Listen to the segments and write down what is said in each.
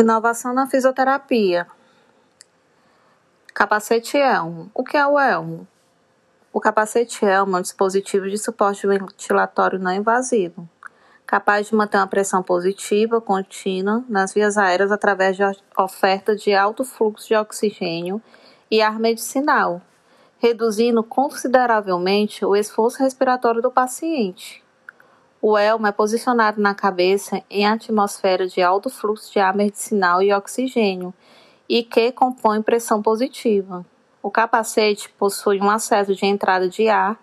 Inovação na fisioterapia. Capacete elmo. O que é o elmo? O capacete elmo é um dispositivo de suporte ventilatório não invasivo, capaz de manter uma pressão positiva contínua nas vias aéreas através de oferta de alto fluxo de oxigênio e ar medicinal, reduzindo consideravelmente o esforço respiratório do paciente. O elmo é posicionado na cabeça em atmosfera de alto fluxo de ar medicinal e oxigênio e que compõe pressão positiva. O capacete possui um acesso de entrada de ar,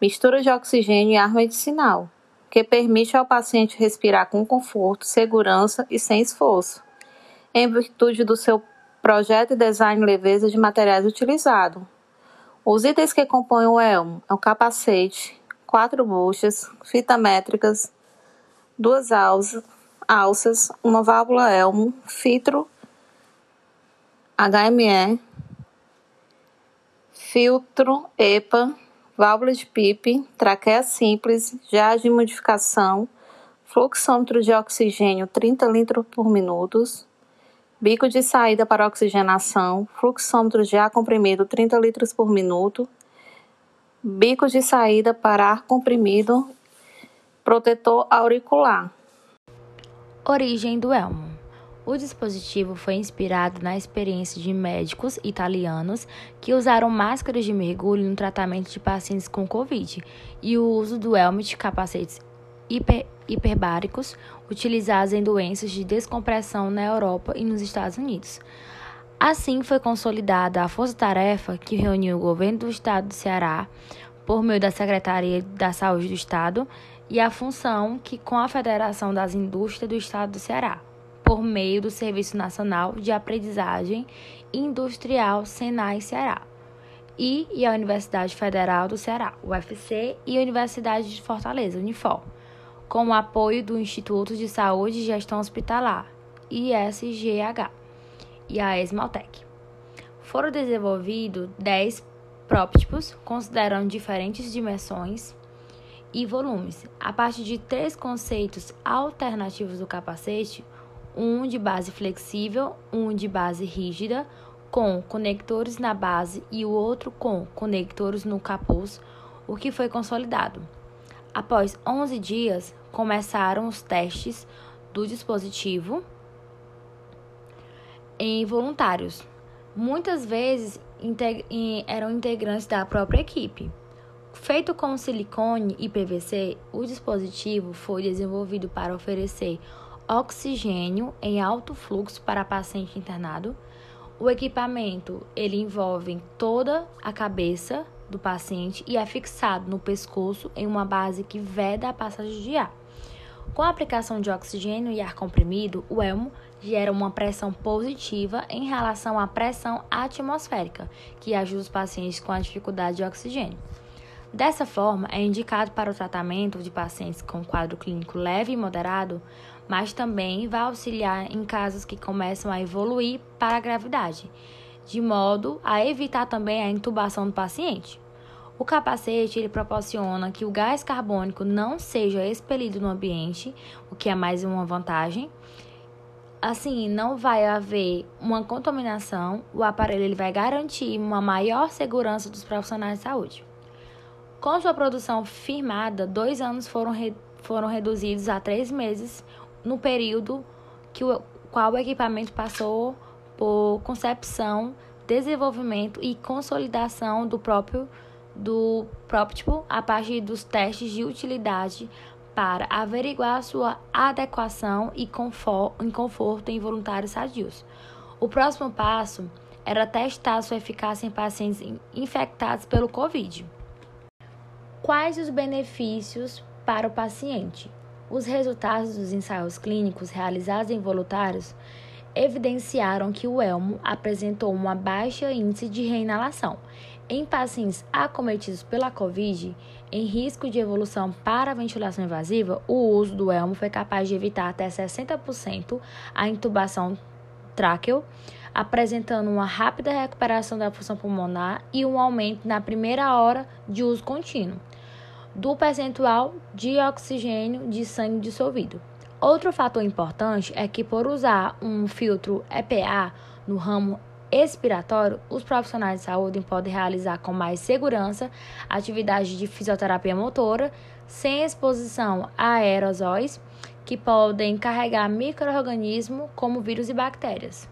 mistura de oxigênio e ar medicinal, que permite ao paciente respirar com conforto, segurança e sem esforço, em virtude do seu projeto e design leveza de materiais utilizados. Os itens que compõem o elmo é o capacete, quatro buchas, fita métricas, duas alças, alças uma válvula elmo, filtro HME, filtro EPA, válvula de PIP, traqueia simples, jazz de modificação, fluxômetro de oxigênio 30 litros por minuto, bico de saída para oxigenação, fluxômetro de ar comprimido 30 litros por minuto, bico de saída para ar comprimido, protetor auricular. Origem do elmo. O dispositivo foi inspirado na experiência de médicos italianos que usaram máscaras de mergulho no tratamento de pacientes com Covid e o uso do helmet capacetes hiper, hiperbáricos utilizados em doenças de descompressão na Europa e nos Estados Unidos. Assim foi consolidada a força-tarefa que reuniu o governo do estado do Ceará, por meio da Secretaria da Saúde do Estado, e a função que com a Federação das Indústrias do Estado do Ceará, por meio do Serviço Nacional de Aprendizagem Industrial Senai Ceará, e, e a Universidade Federal do Ceará, UFC, e a Universidade de Fortaleza, Unifor, com o apoio do Instituto de Saúde e Gestão Hospitalar, ISGH e a Esmaltec. Foram desenvolvidos 10 prótipos, considerando diferentes dimensões e volumes, a partir de três conceitos alternativos do capacete, um de base flexível, um de base rígida, com conectores na base e o outro com conectores no capuz, o que foi consolidado. Após 11 dias, começaram os testes do dispositivo em voluntários. Muitas vezes integ eram integrantes da própria equipe. Feito com silicone e PVC, o dispositivo foi desenvolvido para oferecer oxigênio em alto fluxo para paciente internado. O equipamento ele envolve toda a cabeça do paciente e é fixado no pescoço em uma base que veda a passagem de ar. Com a aplicação de oxigênio e ar comprimido, o elmo gera uma pressão positiva em relação à pressão atmosférica, que ajuda os pacientes com a dificuldade de oxigênio. Dessa forma, é indicado para o tratamento de pacientes com quadro clínico leve e moderado, mas também vai auxiliar em casos que começam a evoluir para a gravidade, de modo a evitar também a intubação do paciente. O capacete ele proporciona que o gás carbônico não seja expelido no ambiente, o que é mais uma vantagem. Assim, não vai haver uma contaminação, o aparelho ele vai garantir uma maior segurança dos profissionais de saúde. Com sua produção firmada, dois anos foram, re, foram reduzidos a três meses no período que o qual o equipamento passou por concepção, desenvolvimento e consolidação do próprio do prótotipo a partir dos testes de utilidade para averiguar sua adequação e conforto em voluntários sadios. O próximo passo era testar sua eficácia em pacientes infectados pelo Covid. Quais os benefícios para o paciente? Os resultados dos ensaios clínicos realizados em voluntários evidenciaram que o elmo apresentou uma baixa índice de reinalação. Em pacientes acometidos pela Covid, em risco de evolução para ventilação invasiva, o uso do elmo foi capaz de evitar até 60% a intubação tráqueo, apresentando uma rápida recuperação da função pulmonar e um aumento na primeira hora de uso contínuo do percentual de oxigênio de sangue dissolvido. Outro fator importante é que, por usar um filtro EPA no ramo expiratório, os profissionais de saúde podem realizar com mais segurança atividades de fisioterapia motora, sem exposição a aerosóis que podem carregar micro-organismos como vírus e bactérias.